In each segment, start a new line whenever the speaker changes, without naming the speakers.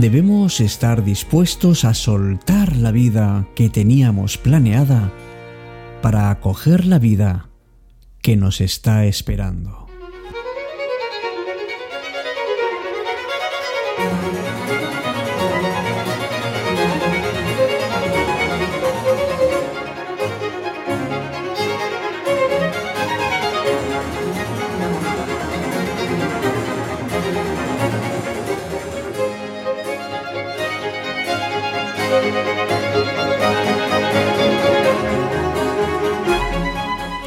Debemos estar dispuestos a soltar la vida que teníamos planeada para acoger la vida que nos está esperando.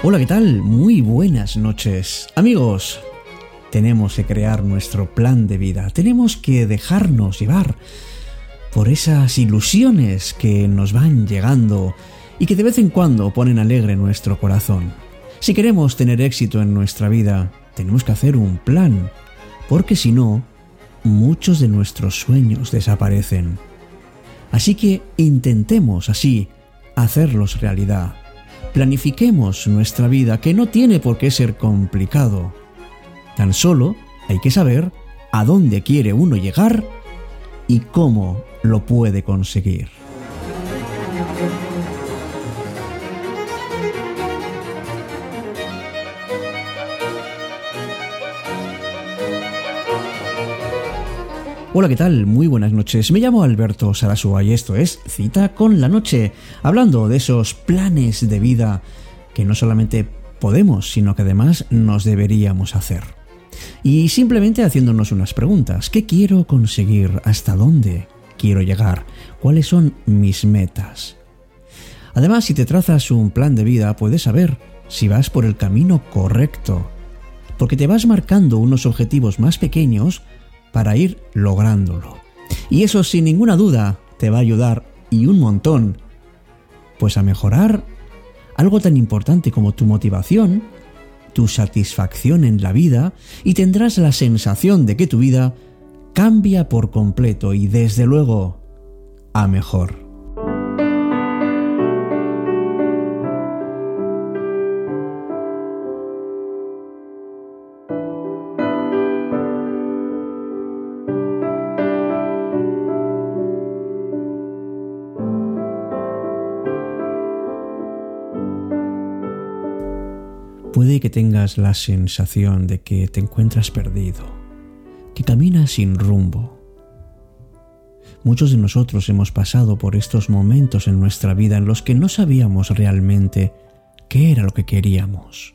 Hola, ¿qué tal? Muy buenas noches. Amigos, tenemos que crear nuestro plan de vida. Tenemos que dejarnos llevar por esas ilusiones que nos van llegando y que de vez en cuando ponen alegre nuestro corazón. Si queremos tener éxito en nuestra vida, tenemos que hacer un plan, porque si no, muchos de nuestros sueños desaparecen. Así que intentemos así hacerlos realidad Planifiquemos nuestra vida, que no tiene por qué ser complicado. Tan solo hay que saber a dónde quiere uno llegar y cómo lo puede conseguir. Hola, ¿qué tal? Muy buenas noches. Me llamo Alberto Sarasua y esto es Cita con la Noche, hablando de esos planes de vida que no solamente podemos, sino que además nos deberíamos hacer. Y simplemente haciéndonos unas preguntas. ¿Qué quiero conseguir? ¿Hasta dónde quiero llegar? ¿Cuáles son mis metas? Además, si te trazas un plan de vida, puedes saber si vas por el camino correcto, porque te vas marcando unos objetivos más pequeños para ir lográndolo. Y eso sin ninguna duda te va a ayudar y un montón, pues a mejorar algo tan importante como tu motivación, tu satisfacción en la vida y tendrás la sensación de que tu vida cambia por completo y desde luego a mejor. Puede que tengas la sensación de que te encuentras perdido, que caminas sin rumbo. Muchos de nosotros hemos pasado por estos momentos en nuestra vida en los que no sabíamos realmente qué era lo que queríamos.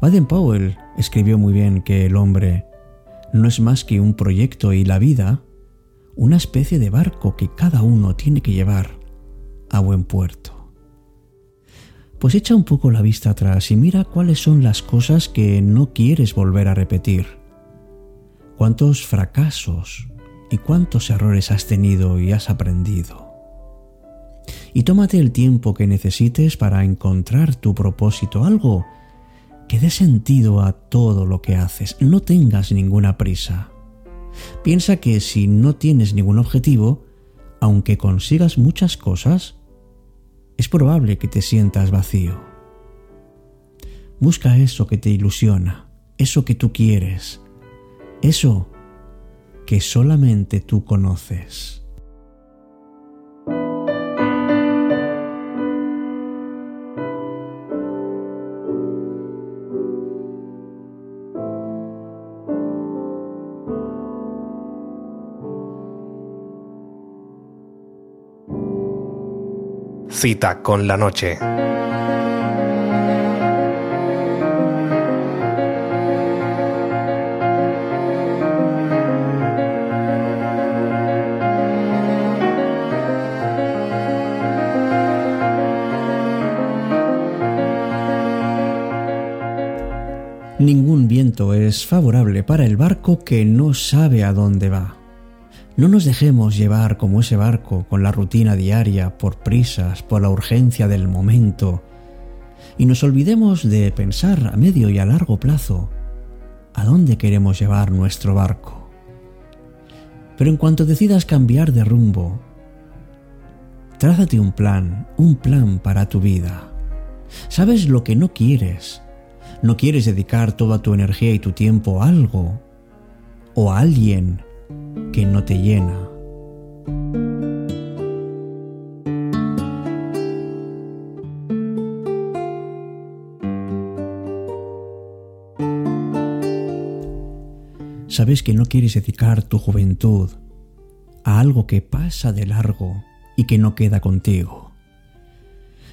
Baden Powell escribió muy bien que el hombre no es más que un proyecto y la vida una especie de barco que cada uno tiene que llevar a buen puerto pues echa un poco la vista atrás y mira cuáles son las cosas que no quieres volver a repetir. Cuántos fracasos y cuántos errores has tenido y has aprendido. Y tómate el tiempo que necesites para encontrar tu propósito, algo que dé sentido a todo lo que haces. No tengas ninguna prisa. Piensa que si no tienes ningún objetivo, aunque consigas muchas cosas, probable que te sientas vacío. Busca eso que te ilusiona, eso que tú quieres, eso que solamente tú conoces.
Cita con la noche.
Ningún viento es favorable para el barco que no sabe a dónde va. No nos dejemos llevar como ese barco con la rutina diaria, por prisas, por la urgencia del momento, y nos olvidemos de pensar a medio y a largo plazo a dónde queremos llevar nuestro barco. Pero en cuanto decidas cambiar de rumbo, trázate un plan, un plan para tu vida. ¿Sabes lo que no quieres? No quieres dedicar toda tu energía y tu tiempo a algo o a alguien que no te llena. Sabes que no quieres dedicar tu juventud a algo que pasa de largo y que no queda contigo.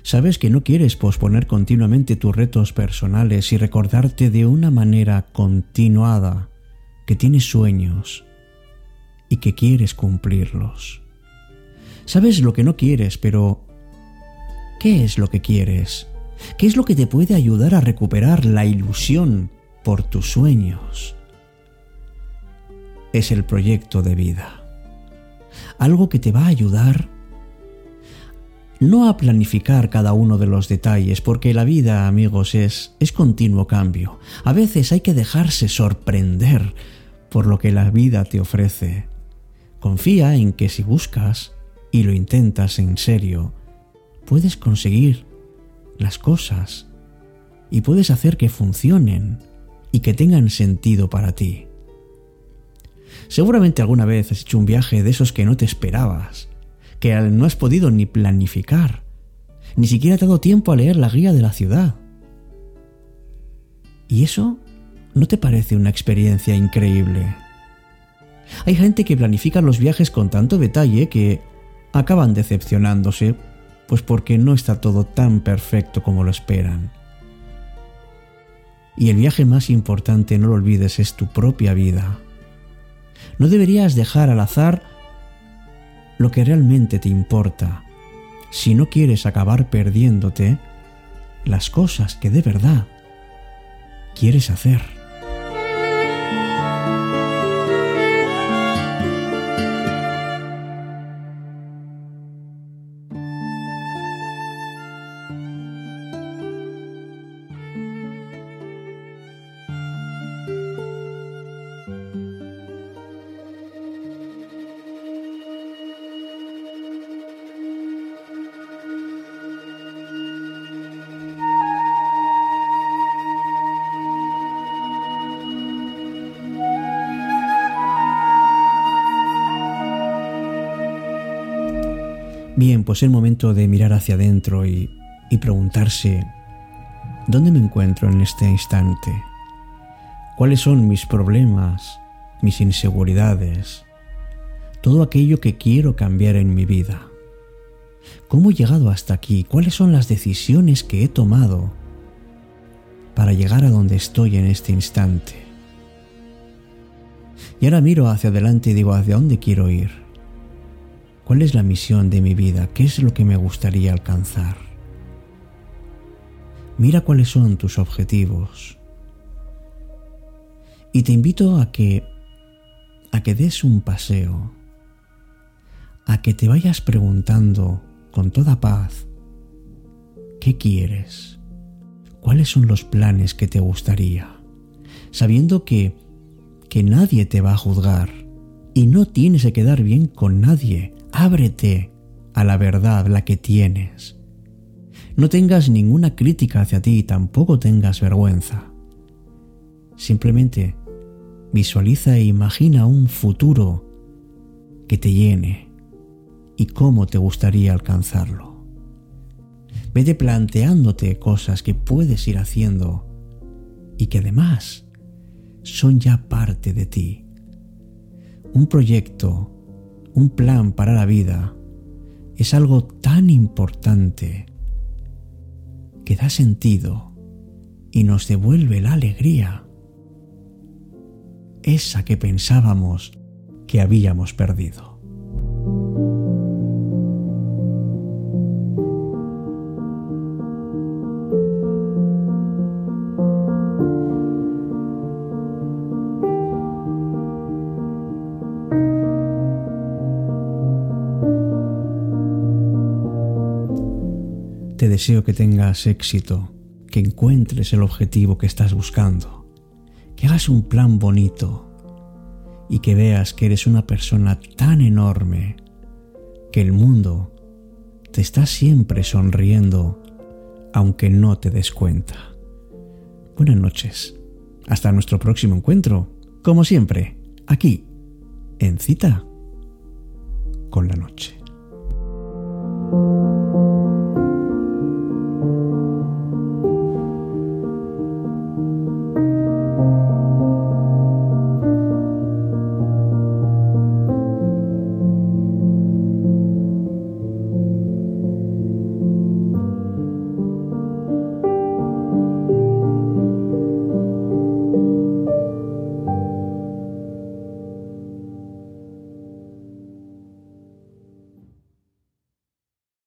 Sabes que no quieres posponer continuamente tus retos personales y recordarte de una manera continuada que tienes sueños y que quieres cumplirlos. Sabes lo que no quieres, pero ¿qué es lo que quieres? ¿Qué es lo que te puede ayudar a recuperar la ilusión por tus sueños? es el proyecto de vida. Algo que te va a ayudar no a planificar cada uno de los detalles, porque la vida, amigos, es, es continuo cambio. A veces hay que dejarse sorprender por lo que la vida te ofrece. Confía en que si buscas y lo intentas en serio, puedes conseguir las cosas y puedes hacer que funcionen y que tengan sentido para ti. Seguramente alguna vez has hecho un viaje de esos que no te esperabas, que no has podido ni planificar, ni siquiera te ha dado tiempo a leer la guía de la ciudad. ¿Y eso no te parece una experiencia increíble? Hay gente que planifica los viajes con tanto detalle que acaban decepcionándose, pues porque no está todo tan perfecto como lo esperan. Y el viaje más importante, no lo olvides, es tu propia vida. No deberías dejar al azar lo que realmente te importa. Si no quieres acabar perdiéndote las cosas que de verdad quieres hacer. Pues es momento de mirar hacia adentro y, y preguntarse, ¿dónde me encuentro en este instante? ¿Cuáles son mis problemas, mis inseguridades, todo aquello que quiero cambiar en mi vida? ¿Cómo he llegado hasta aquí? ¿Cuáles son las decisiones que he tomado para llegar a donde estoy en este instante? Y ahora miro hacia adelante y digo, ¿hacia dónde quiero ir? ¿Cuál es la misión de mi vida? ¿Qué es lo que me gustaría alcanzar? Mira cuáles son tus objetivos. Y te invito a que a que des un paseo, a que te vayas preguntando con toda paz ¿qué quieres? ¿Cuáles son los planes que te gustaría? Sabiendo que que nadie te va a juzgar y no tienes que quedar bien con nadie ábrete a la verdad, la que tienes. No tengas ninguna crítica hacia ti y tampoco tengas vergüenza. Simplemente visualiza e imagina un futuro que te llene y cómo te gustaría alcanzarlo. Vete planteándote cosas que puedes ir haciendo y que además son ya parte de ti. Un proyecto un plan para la vida es algo tan importante que da sentido y nos devuelve la alegría, esa que pensábamos que habíamos perdido. Te deseo que tengas éxito, que encuentres el objetivo que estás buscando, que hagas un plan bonito y que veas que eres una persona tan enorme que el mundo te está siempre sonriendo aunque no te des cuenta. Buenas noches. Hasta nuestro próximo encuentro, como siempre, aquí, en cita con la noche.